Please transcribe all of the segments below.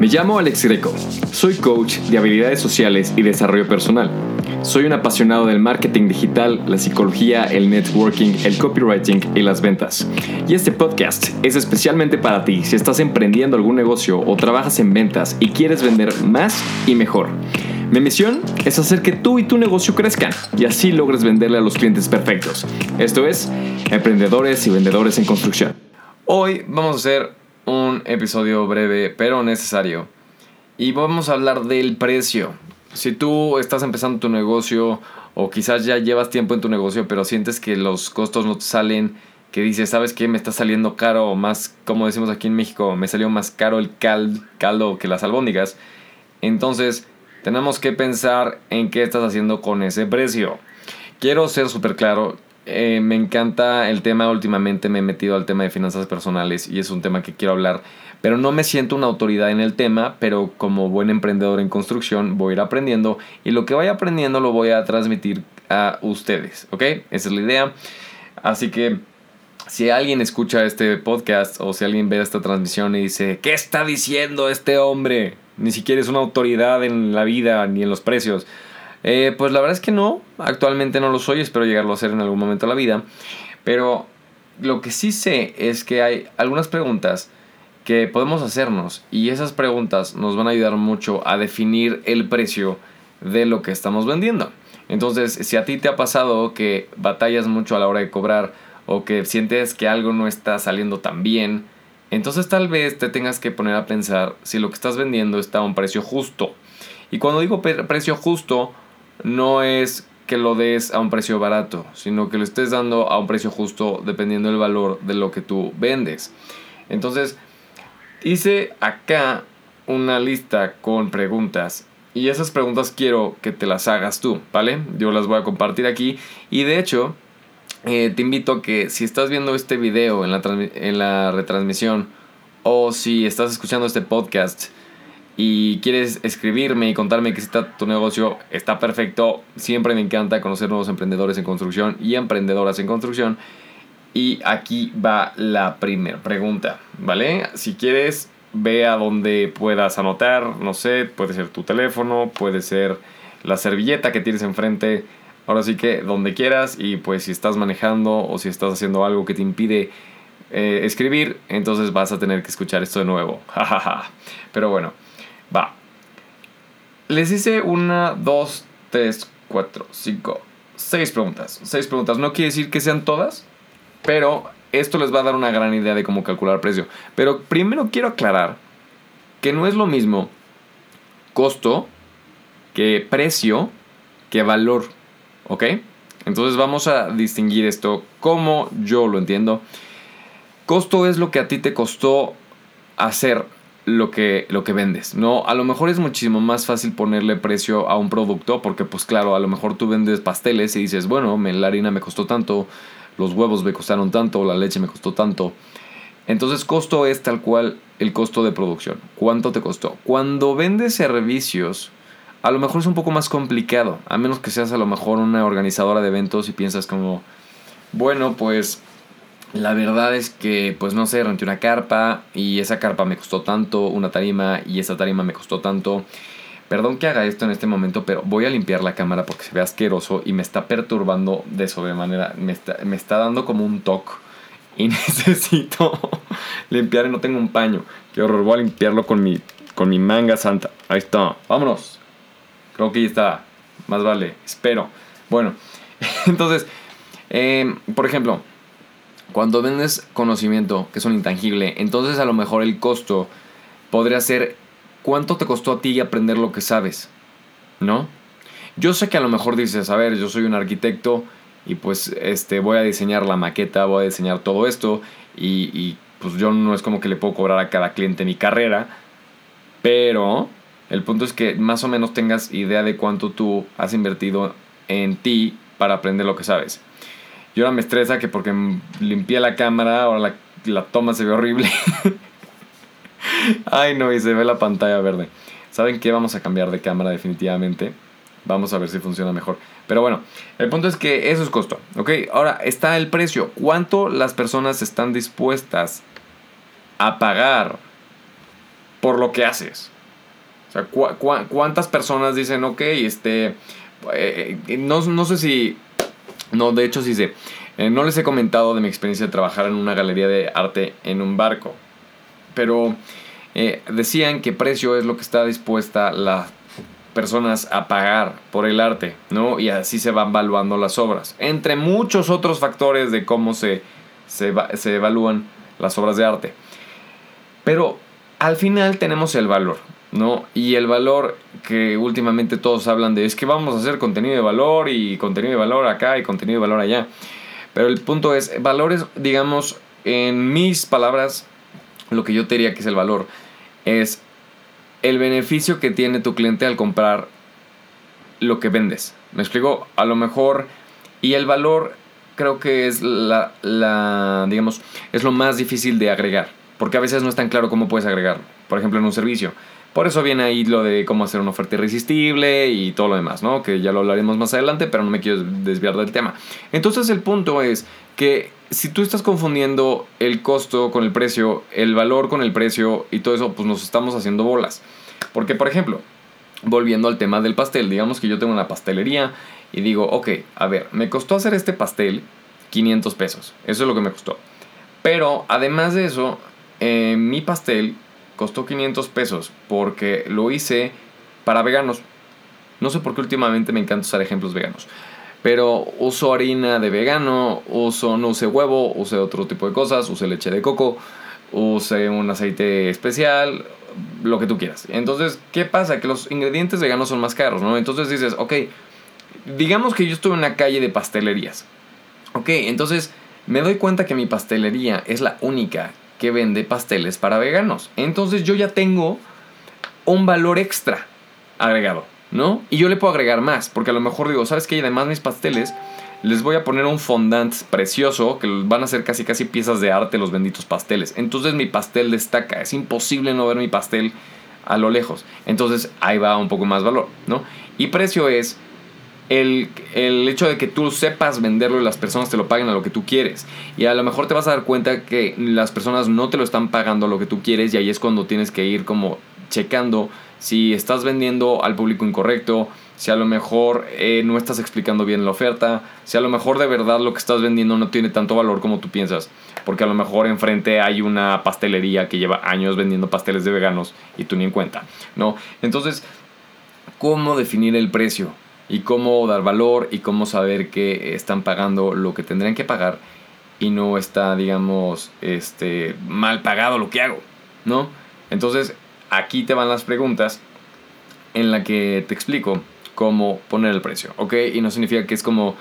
Me llamo Alex Greco. Soy coach de habilidades sociales y desarrollo personal. Soy un apasionado del marketing digital, la psicología, el networking, el copywriting y las ventas. Y este podcast es especialmente para ti si estás emprendiendo algún negocio o trabajas en ventas y quieres vender más y mejor. Mi misión es hacer que tú y tu negocio crezcan y así logres venderle a los clientes perfectos. Esto es, emprendedores y vendedores en construcción. Hoy vamos a hacer un episodio breve pero necesario. Y vamos a hablar del precio. Si tú estás empezando tu negocio o quizás ya llevas tiempo en tu negocio pero sientes que los costos no te salen, que dices, ¿sabes qué? Me está saliendo caro, más, como decimos aquí en México, me salió más caro el caldo que las albóndigas. Entonces, tenemos que pensar en qué estás haciendo con ese precio. Quiero ser súper claro, eh, me encanta el tema, últimamente me he metido al tema de finanzas personales y es un tema que quiero hablar, pero no me siento una autoridad en el tema, pero como buen emprendedor en construcción voy a ir aprendiendo y lo que vaya aprendiendo lo voy a transmitir a ustedes, ¿ok? Esa es la idea. Así que si alguien escucha este podcast o si alguien ve esta transmisión y dice, ¿qué está diciendo este hombre? Ni siquiera es una autoridad en la vida ni en los precios. Eh, pues la verdad es que no, actualmente no lo soy, espero llegarlo a ser en algún momento de la vida. Pero lo que sí sé es que hay algunas preguntas que podemos hacernos y esas preguntas nos van a ayudar mucho a definir el precio de lo que estamos vendiendo. Entonces, si a ti te ha pasado que batallas mucho a la hora de cobrar o que sientes que algo no está saliendo tan bien, entonces tal vez te tengas que poner a pensar si lo que estás vendiendo está a un precio justo. Y cuando digo precio justo, no es que lo des a un precio barato, sino que lo estés dando a un precio justo dependiendo del valor de lo que tú vendes. Entonces, hice acá una lista con preguntas y esas preguntas quiero que te las hagas tú, ¿vale? Yo las voy a compartir aquí y de hecho eh, te invito a que si estás viendo este video en la, en la retransmisión o si estás escuchando este podcast, y quieres escribirme y contarme que está tu negocio, está perfecto. Siempre me encanta conocer nuevos emprendedores en construcción y emprendedoras en construcción. Y aquí va la primera pregunta, ¿vale? Si quieres, ve a donde puedas anotar, no sé, puede ser tu teléfono, puede ser la servilleta que tienes enfrente. Ahora sí que donde quieras y pues si estás manejando o si estás haciendo algo que te impide eh, escribir, entonces vas a tener que escuchar esto de nuevo. Pero bueno. Va. Les hice una, dos, tres, cuatro, cinco, seis preguntas. Seis preguntas. No quiere decir que sean todas, pero esto les va a dar una gran idea de cómo calcular precio. Pero primero quiero aclarar que no es lo mismo costo que precio que valor. ¿Ok? Entonces vamos a distinguir esto como yo lo entiendo. Costo es lo que a ti te costó hacer lo que, lo que vendes. No, a lo mejor es muchísimo más fácil ponerle precio a un producto porque pues claro, a lo mejor tú vendes pasteles y dices, bueno, la harina me costó tanto, los huevos me costaron tanto, la leche me costó tanto. Entonces costo es tal cual el costo de producción. ¿Cuánto te costó? Cuando vendes servicios, a lo mejor es un poco más complicado, a menos que seas a lo mejor una organizadora de eventos y piensas como, bueno, pues la verdad es que, pues no sé, renté una carpa y esa carpa me costó tanto, una tarima y esa tarima me costó tanto. Perdón que haga esto en este momento, pero voy a limpiar la cámara porque se ve asqueroso y me está perturbando de sobremanera. Me está, me está dando como un toque y necesito limpiar y no tengo un paño. Qué horror, voy a limpiarlo con mi, con mi manga santa. Ahí está, vámonos. Creo que ya está. Más vale, espero. Bueno, entonces, eh, por ejemplo, cuando vendes conocimiento, que es un intangible, entonces a lo mejor el costo podría ser cuánto te costó a ti aprender lo que sabes, ¿no? Yo sé que a lo mejor dices, a ver, yo soy un arquitecto y pues este, voy a diseñar la maqueta, voy a diseñar todo esto y, y pues yo no es como que le puedo cobrar a cada cliente mi carrera, pero el punto es que más o menos tengas idea de cuánto tú has invertido en ti para aprender lo que sabes. Y ahora me estresa que porque limpié la cámara, ahora la, la toma se ve horrible. Ay, no, y se ve la pantalla verde. ¿Saben qué? Vamos a cambiar de cámara definitivamente. Vamos a ver si funciona mejor. Pero bueno, el punto es que eso es costo. ¿Ok? Ahora está el precio. ¿Cuánto las personas están dispuestas a pagar por lo que haces. O sea, ¿cuántas personas dicen, ok, este, eh, eh, no, no, sé si, no, de hecho sí sé, eh, no les he comentado de mi experiencia de trabajar en una galería de arte en un barco, pero decían que precio es lo que está dispuesta las personas a pagar por el arte, ¿no? Y así se van evaluando las obras, entre muchos otros factores de cómo se, se, se evalúan las obras de arte. Pero al final tenemos el valor, ¿no? Y el valor que últimamente todos hablan de es que vamos a hacer contenido de valor y contenido de valor acá y contenido de valor allá. Pero el punto es, valores, digamos, en mis palabras, lo que yo te diría que es el valor, es el beneficio que tiene tu cliente al comprar lo que vendes. ¿Me explico? A lo mejor, y el valor creo que es la, la digamos, es lo más difícil de agregar, porque a veces no es tan claro cómo puedes agregarlo. Por ejemplo, en un servicio por eso viene ahí lo de cómo hacer una oferta irresistible y todo lo demás, ¿no? Que ya lo hablaremos más adelante, pero no me quiero desviar del tema. Entonces el punto es que si tú estás confundiendo el costo con el precio, el valor con el precio y todo eso, pues nos estamos haciendo bolas. Porque, por ejemplo, volviendo al tema del pastel, digamos que yo tengo una pastelería y digo, ok, a ver, me costó hacer este pastel 500 pesos. Eso es lo que me costó. Pero además de eso, eh, mi pastel costó 500 pesos porque lo hice para veganos. No sé por qué últimamente me encanta usar ejemplos veganos. Pero uso harina de vegano, uso, no usé huevo, usé otro tipo de cosas, usé leche de coco, usé un aceite especial, lo que tú quieras. Entonces, ¿qué pasa? Que los ingredientes veganos son más caros, ¿no? Entonces dices, ok, digamos que yo estuve en una calle de pastelerías. Ok, entonces me doy cuenta que mi pastelería es la única que vende pasteles para veganos. Entonces yo ya tengo un valor extra agregado, ¿no? Y yo le puedo agregar más, porque a lo mejor digo, ¿sabes qué? además mis pasteles les voy a poner un fondant precioso que van a ser casi casi piezas de arte los benditos pasteles. Entonces mi pastel destaca, es imposible no ver mi pastel a lo lejos. Entonces ahí va un poco más valor, ¿no? Y precio es el, hecho de que tú sepas venderlo y las personas te lo paguen a lo que tú quieres. Y a lo mejor te vas a dar cuenta que las personas no te lo están pagando a lo que tú quieres y ahí es cuando tienes que ir como checando si estás vendiendo al público incorrecto, si a lo mejor eh, no estás explicando bien la oferta, si a lo mejor de verdad lo que estás vendiendo no tiene tanto valor como tú piensas, porque a lo mejor enfrente hay una pastelería que lleva años vendiendo pasteles de veganos y tú ni en cuenta, ¿no? Entonces, ¿cómo definir el precio? Y cómo dar valor y cómo saber que están pagando lo que tendrían que pagar y no está, digamos, este, mal pagado lo que hago, ¿no? Entonces, aquí te van las preguntas en la que te explico cómo poner el precio, ¿ok? Y no significa que es como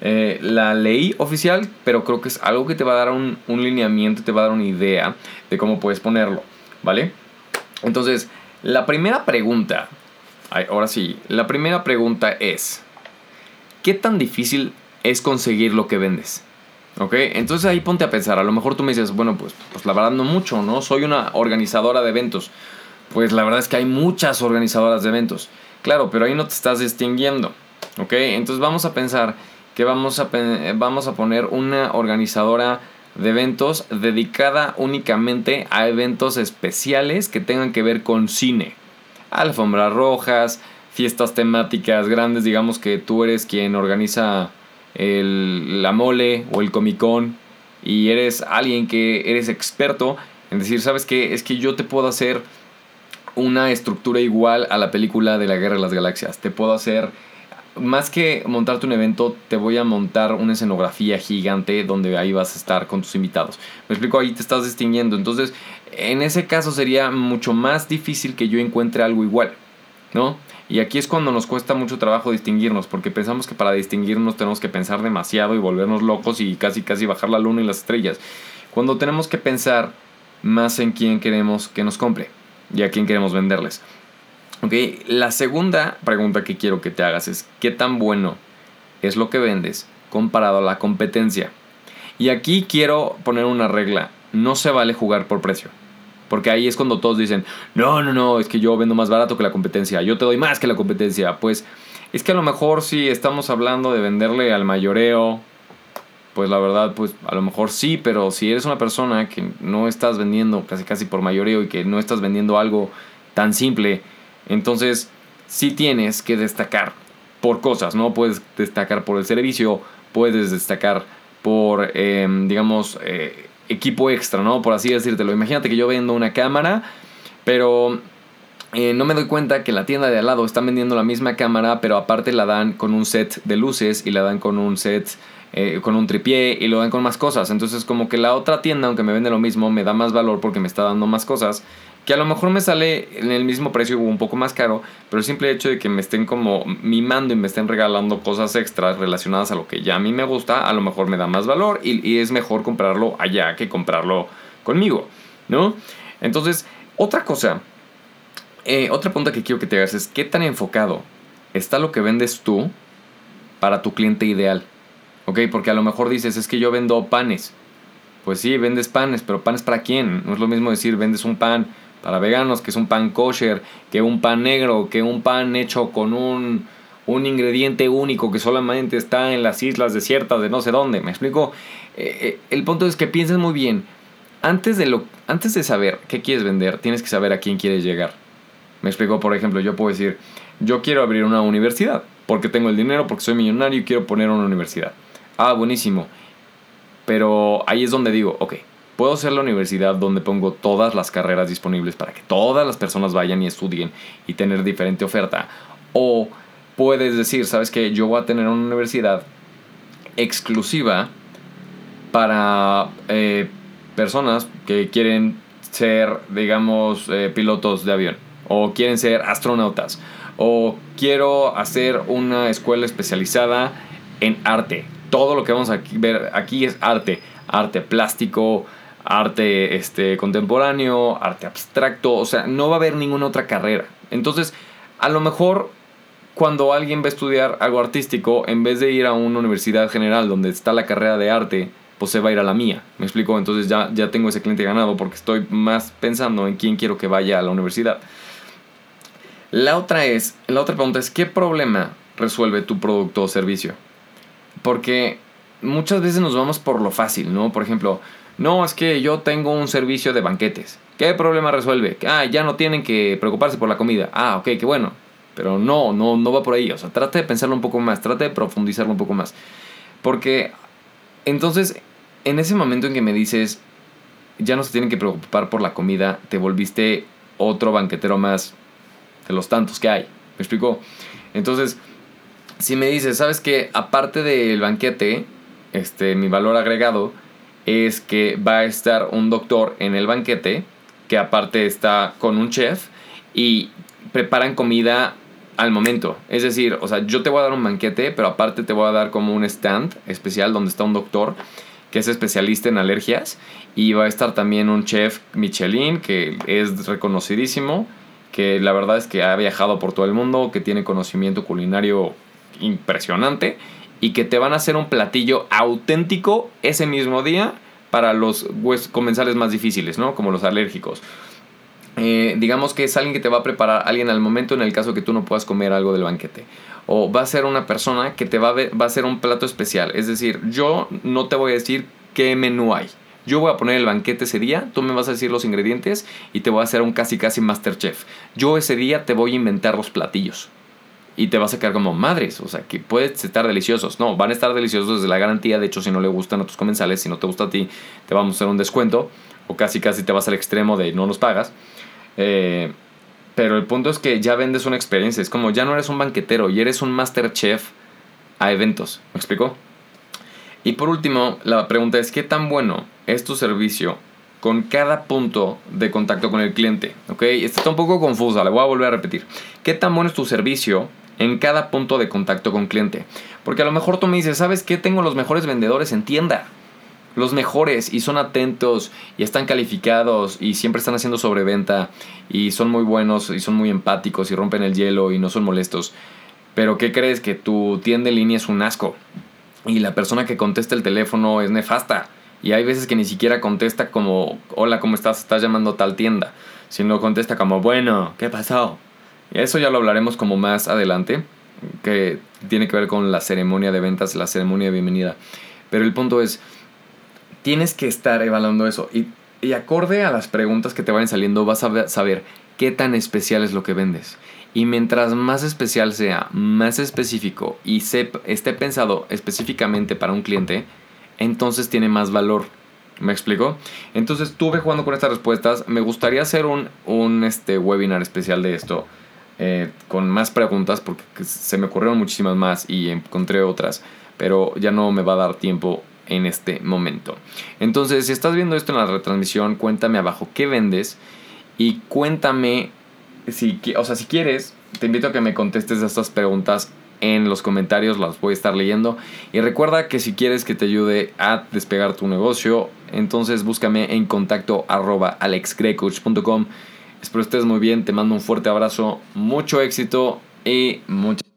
eh, la ley oficial, pero creo que es algo que te va a dar un, un lineamiento, te va a dar una idea de cómo puedes ponerlo, ¿vale? Entonces, la primera pregunta ahora sí, la primera pregunta es, ¿qué tan difícil es conseguir lo que vendes? ¿Ok? Entonces ahí ponte a pensar, a lo mejor tú me dices, bueno, pues, pues la verdad no mucho, ¿no? Soy una organizadora de eventos. Pues la verdad es que hay muchas organizadoras de eventos. Claro, pero ahí no te estás distinguiendo. ¿Ok? Entonces vamos a pensar que vamos a, vamos a poner una organizadora de eventos dedicada únicamente a eventos especiales que tengan que ver con cine alfombras rojas, fiestas temáticas grandes, digamos que tú eres quien organiza el, la mole o el comicón y eres alguien que eres experto en decir, ¿sabes qué? Es que yo te puedo hacer una estructura igual a la película de la Guerra de las Galaxias. Te puedo hacer, más que montarte un evento, te voy a montar una escenografía gigante donde ahí vas a estar con tus invitados. Me explico, ahí te estás distinguiendo. Entonces, en ese caso sería mucho más difícil que yo encuentre algo igual, ¿no? Y aquí es cuando nos cuesta mucho trabajo distinguirnos, porque pensamos que para distinguirnos tenemos que pensar demasiado y volvernos locos y casi casi bajar la luna y las estrellas. Cuando tenemos que pensar más en quién queremos que nos compre y a quién queremos venderles. Ok, la segunda pregunta que quiero que te hagas es, ¿qué tan bueno es lo que vendes comparado a la competencia? Y aquí quiero poner una regla, no se vale jugar por precio. Porque ahí es cuando todos dicen, no, no, no, es que yo vendo más barato que la competencia, yo te doy más que la competencia. Pues es que a lo mejor si estamos hablando de venderle al mayoreo pues la verdad, pues a lo mejor sí, pero si eres una persona que no estás vendiendo casi casi por mayoría y que no estás vendiendo algo tan simple, entonces sí tienes que destacar por cosas, ¿no? Puedes destacar por el servicio, puedes destacar por, em, digamos, eh, equipo extra, ¿no? Por así decírtelo. Imagínate que yo vendo una cámara, pero eh, no me doy cuenta que la tienda de al lado está vendiendo la misma cámara, pero aparte la dan con un set de luces y la dan con un set eh, con un tripié y lo dan con más cosas. Entonces como que la otra tienda, aunque me vende lo mismo, me da más valor porque me está dando más cosas. Que a lo mejor me sale en el mismo precio o un poco más caro, pero el simple hecho de que me estén como mimando y me estén regalando cosas extras relacionadas a lo que ya a mí me gusta, a lo mejor me da más valor y, es mejor comprarlo allá que comprarlo conmigo, ¿no? Entonces, otra cosa, eh, otra pregunta que quiero que te hagas es, ¿qué tan enfocado está lo que vendes tú para tu cliente ideal? ¿Ok? Porque a lo mejor dices, es que yo vendo panes. Pues sí, vendes panes, pero panes para quién? No es lo mismo decir, vendes un pan para veganos, que es un pan kosher, que un pan negro, que un pan hecho con un, un ingrediente único que solamente está en las islas desiertas de no sé dónde. ¿Me explico? Eh, eh, el punto es que pienses muy bien. Antes de, lo, antes de saber qué quieres vender, tienes que saber a quién quieres llegar. Me explico, por ejemplo, yo puedo decir, yo quiero abrir una universidad, porque tengo el dinero, porque soy millonario y quiero poner una universidad. Ah, buenísimo. Pero ahí es donde digo, ok, puedo ser la universidad donde pongo todas las carreras disponibles para que todas las personas vayan y estudien y tener diferente oferta. O puedes decir, sabes que yo voy a tener una universidad exclusiva para eh, personas que quieren ser, digamos, eh, pilotos de avión o quieren ser astronautas o quiero hacer una escuela especializada en arte todo lo que vamos a ver aquí es arte, arte plástico, arte este, contemporáneo, arte abstracto, o sea, no va a haber ninguna otra carrera. Entonces, a lo mejor cuando alguien va a estudiar algo artístico, en vez de ir a una universidad general donde está la carrera de arte, pues se va a ir a la mía. ¿Me explico? Entonces ya, ya tengo ese cliente ganado porque estoy más pensando en quién quiero que vaya a la universidad. La otra es, la otra pregunta es, ¿qué problema resuelve tu producto o servicio? Porque muchas veces nos vamos por lo fácil, ¿no? Por ejemplo, no, es que yo tengo un servicio de banquetes. ¿Qué problema resuelve? Ah, ya no tienen que preocuparse por la comida. Ah, ok, qué bueno. Pero no, no, no va por ahí. O sea, trate de pensarlo un poco más, trate de profundizarlo un poco más. Porque entonces, en ese momento en que me dices, ya no se tienen que preocupar por la comida, te volviste otro banquetero más de los tantos que hay. ¿Me explico? Entonces, si me dices, ¿sabes qué? Aparte del banquete, este, mi valor agregado es que va a estar un doctor en el banquete, que aparte está con un chef y preparan comida al momento. Es decir, o sea, yo te voy a dar un banquete, pero aparte te voy a dar como un stand especial donde está un doctor que es especialista en alergias y va a estar también un chef Michelin que es reconocidísimo, que la verdad es que ha viajado por todo el mundo, que tiene conocimiento culinario impresionante y que te van a hacer un platillo auténtico ese mismo día para los comensales más difíciles, ¿no? Como los alérgicos. Eh, digamos que es alguien que te va a preparar alguien al momento en el caso que tú no puedas comer algo del banquete. O va a ser una persona que te va a, va a hacer un plato especial. Es decir, yo no te voy a decir qué menú hay. Yo voy a poner el banquete ese día, tú me vas a decir los ingredientes y te voy a hacer un casi casi master chef. Yo ese día te voy a inventar los platillos y te vas a quedar como madres, o sea, que pueden estar deliciosos. No, van a estar deliciosos desde la garantía. De hecho, si no le gustan a tus comensales, si no te gusta a ti, te vamos a hacer un descuento. O casi casi te vas al extremo de no nos pagas. Eh, pero el punto es que ya vendes una experiencia. Es como ya no eres un banquetero y eres un master chef a eventos. ¿Me explico? Y por último, la pregunta es: ¿qué tan bueno es tu servicio con cada punto de contacto con el cliente? ¿Ok? Esta está un poco confusa, le voy a volver a repetir. ¿Qué tan bueno es tu servicio en cada punto de contacto con cliente. Porque a lo mejor tú me dices, ¿sabes qué? Tengo los mejores vendedores en tienda. Los mejores y son atentos y están calificados y siempre están haciendo sobreventa y son muy buenos y son muy empáticos y rompen el hielo y no son molestos. Pero ¿qué crees? Que tu tienda en línea es un asco y la persona que contesta el teléfono es nefasta. Y hay veces que ni siquiera contesta como, hola, ¿cómo estás? Estás llamando a tal tienda. Sino contesta como, bueno, ¿qué pasó? Eso ya lo hablaremos como más adelante, que tiene que ver con la ceremonia de ventas, la ceremonia de bienvenida. Pero el punto es, tienes que estar evaluando eso. Y, y acorde a las preguntas que te vayan saliendo, vas a saber qué tan especial es lo que vendes. Y mientras más especial sea, más específico y se, esté pensado específicamente para un cliente, entonces tiene más valor. ¿Me explico? Entonces estuve jugando con estas respuestas. Me gustaría hacer un, un este, webinar especial de esto. Eh, con más preguntas porque se me ocurrieron muchísimas más y encontré otras. Pero ya no me va a dar tiempo en este momento. Entonces, si estás viendo esto en la retransmisión, cuéntame abajo qué vendes y cuéntame si, o sea, si quieres, te invito a que me contestes estas preguntas en los comentarios, las voy a estar leyendo. Y recuerda que si quieres que te ayude a despegar tu negocio, entonces búscame en contacto arroba. Espero estés muy bien, te mando un fuerte abrazo, mucho éxito y muchas